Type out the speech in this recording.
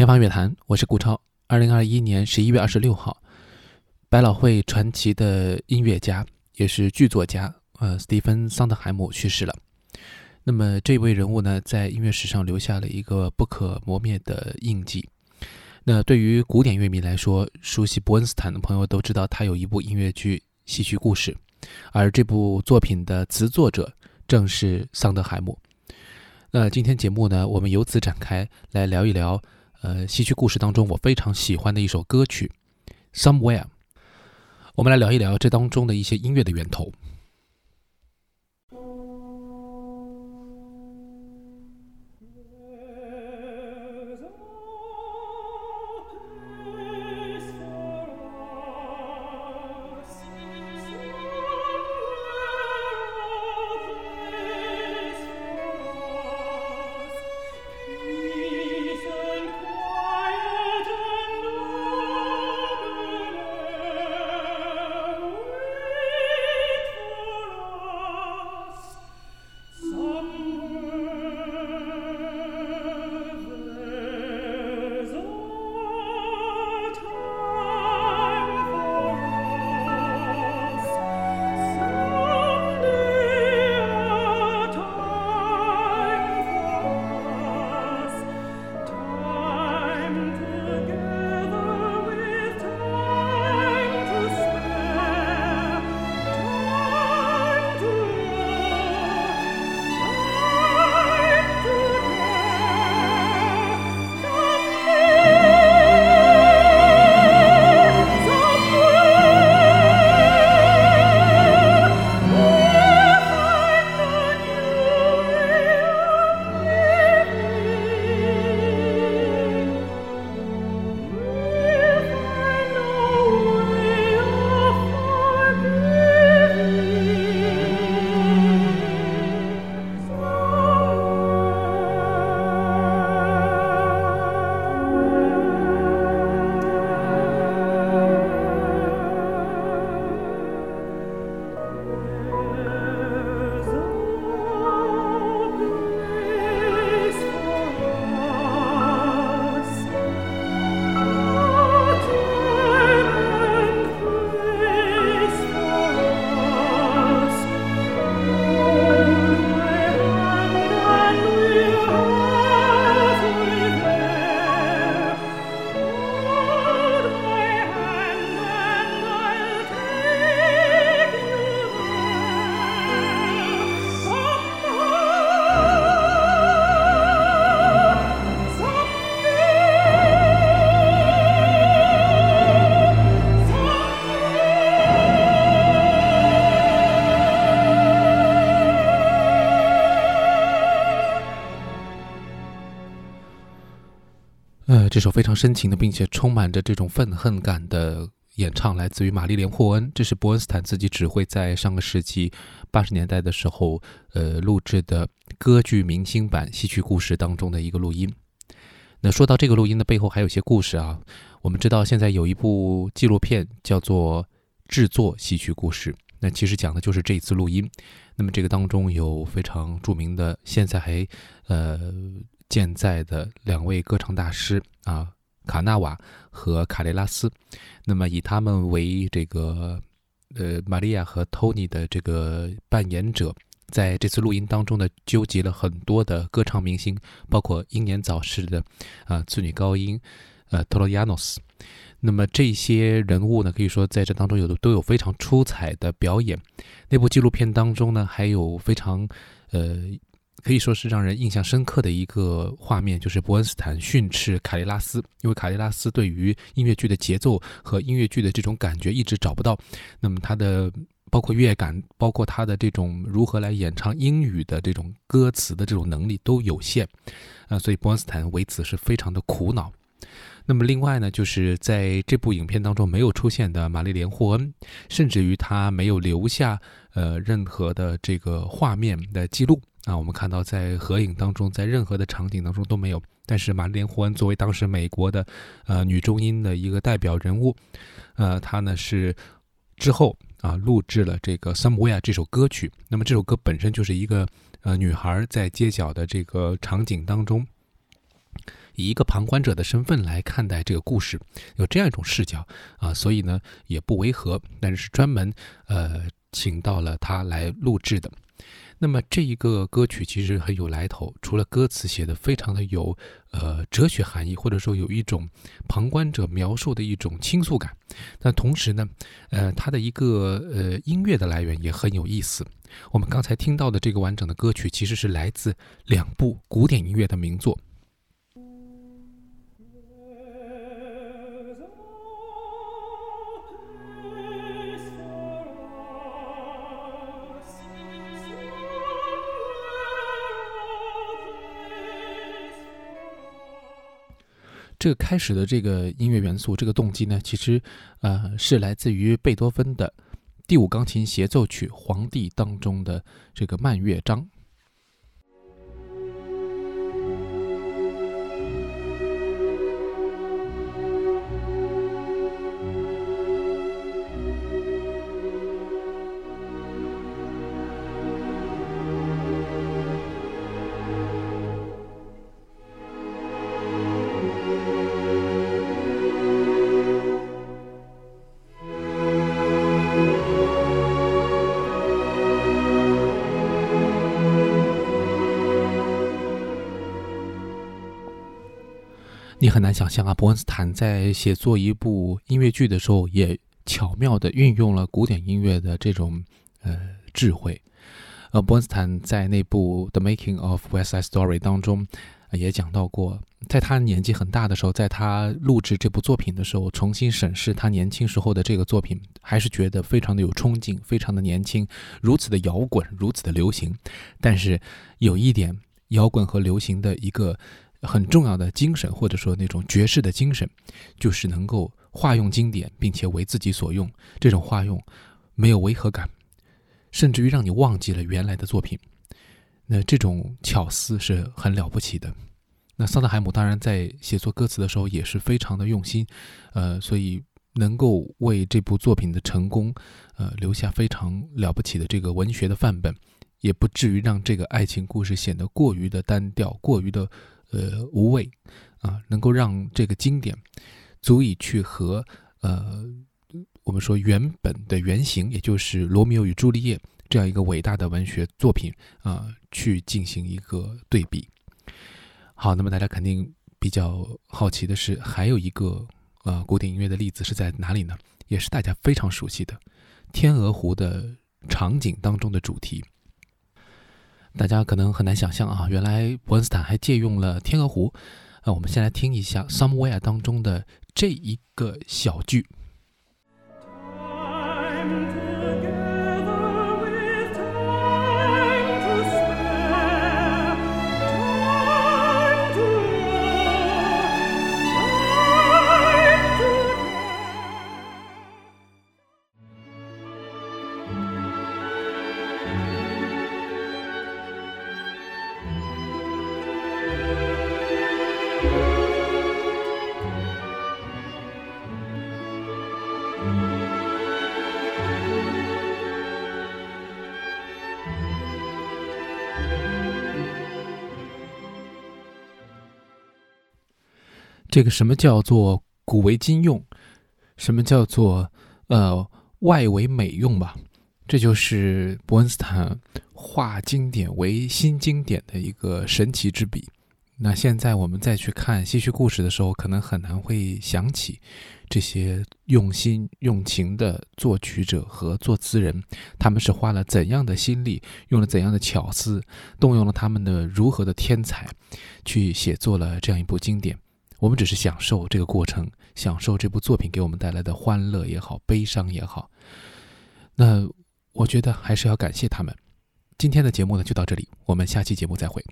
天方乐坛，我是顾超。二零二一年十一月二十六号，百老汇传奇的音乐家，也是剧作家，呃，斯蒂芬·桑德海姆去世了。那么这位人物呢，在音乐史上留下了一个不可磨灭的印记。那对于古典乐迷来说，熟悉伯恩斯坦的朋友都知道，他有一部音乐剧《戏曲故事》，而这部作品的词作者正是桑德海姆。那今天节目呢，我们由此展开来聊一聊。呃，戏剧故事当中，我非常喜欢的一首歌曲《Somewhere》，我们来聊一聊这当中的一些音乐的源头。呃这首非常深情的，并且充满着这种愤恨感的演唱，来自于玛丽莲·霍恩。这是伯恩斯坦自己指挥在上个世纪八十年代的时候，呃，录制的歌剧明星版戏曲故事当中的一个录音。那说到这个录音的背后，还有些故事啊。我们知道现在有一部纪录片叫做《制作戏曲故事》，那其实讲的就是这一次录音。那么这个当中有非常著名的，现在还呃。健在的两位歌唱大师啊，卡纳瓦和卡雷拉斯，那么以他们为这个呃玛利亚和托尼的这个扮演者，在这次录音当中呢，纠集了很多的歌唱明星，包括英年早逝的啊次女高音呃托罗亚诺斯。那么这些人物呢，可以说在这当中有的都有非常出彩的表演。那部纪录片当中呢，还有非常呃。可以说是让人印象深刻的一个画面，就是伯恩斯坦训斥卡利拉斯，因为卡利拉斯对于音乐剧的节奏和音乐剧的这种感觉一直找不到，那么他的包括乐感，包括他的这种如何来演唱英语的这种歌词的这种能力都有限，啊，所以伯恩斯坦为此是非常的苦恼。那么另外呢，就是在这部影片当中没有出现的玛丽莲霍恩，甚至于他没有留下呃任何的这个画面的记录。啊，我们看到在合影当中，在任何的场景当中都没有。但是玛丽莲·霍恩作为当时美国的呃女中音的一个代表人物，呃，她呢是之后啊录制了这个《Somewhere》这首歌曲。那么这首歌本身就是一个呃女孩在街角的这个场景当中，以一个旁观者的身份来看待这个故事，有这样一种视角啊，所以呢也不违和，但是专门呃请到了他来录制的。那么这一个歌曲其实很有来头，除了歌词写的非常的有呃哲学含义，或者说有一种旁观者描述的一种倾诉感，那同时呢，呃，它的一个呃音乐的来源也很有意思。我们刚才听到的这个完整的歌曲，其实是来自两部古典音乐的名作。这个开始的这个音乐元素，这个动机呢，其实，呃，是来自于贝多芬的第五钢琴协奏曲《皇帝》当中的这个慢乐章。很难想象啊，伯恩斯坦在写作一部音乐剧的时候，也巧妙地运用了古典音乐的这种呃智慧。呃，伯恩斯坦在那部《The Making of West Side Story》当中也讲到过，在他年纪很大的时候，在他录制这部作品的时候，重新审视他年轻时候的这个作品，还是觉得非常的有冲劲，非常的年轻，如此的摇滚，如此的流行。但是有一点，摇滚和流行的一个。很重要的精神，或者说那种爵士的精神，就是能够化用经典，并且为自己所用。这种化用没有违和感，甚至于让你忘记了原来的作品。那这种巧思是很了不起的。那桑德海姆当然在写作歌词的时候也是非常的用心，呃，所以能够为这部作品的成功，呃，留下非常了不起的这个文学的范本，也不至于让这个爱情故事显得过于的单调，过于的。呃，无畏啊，能够让这个经典足以去和呃，我们说原本的原型，也就是《罗密欧与朱丽叶》这样一个伟大的文学作品啊，去进行一个对比。好，那么大家肯定比较好奇的是，还有一个呃古典音乐的例子是在哪里呢？也是大家非常熟悉的《天鹅湖》的场景当中的主题。大家可能很难想象啊，原来伯恩斯坦还借用了《天鹅湖》。呃，我们先来听一下《Somewhere》当中的这一个小句。这个什么叫做古为今用，什么叫做呃外为美用吧？这就是伯恩斯坦化经典为新经典的一个神奇之笔。那现在我们再去看戏曲故事的时候，可能很难会想起这些用心用情的作曲者和作词人，他们是花了怎样的心力，用了怎样的巧思，动用了他们的如何的天才，去写作了这样一部经典。我们只是享受这个过程，享受这部作品给我们带来的欢乐也好，悲伤也好。那我觉得还是要感谢他们。今天的节目呢就到这里，我们下期节目再会。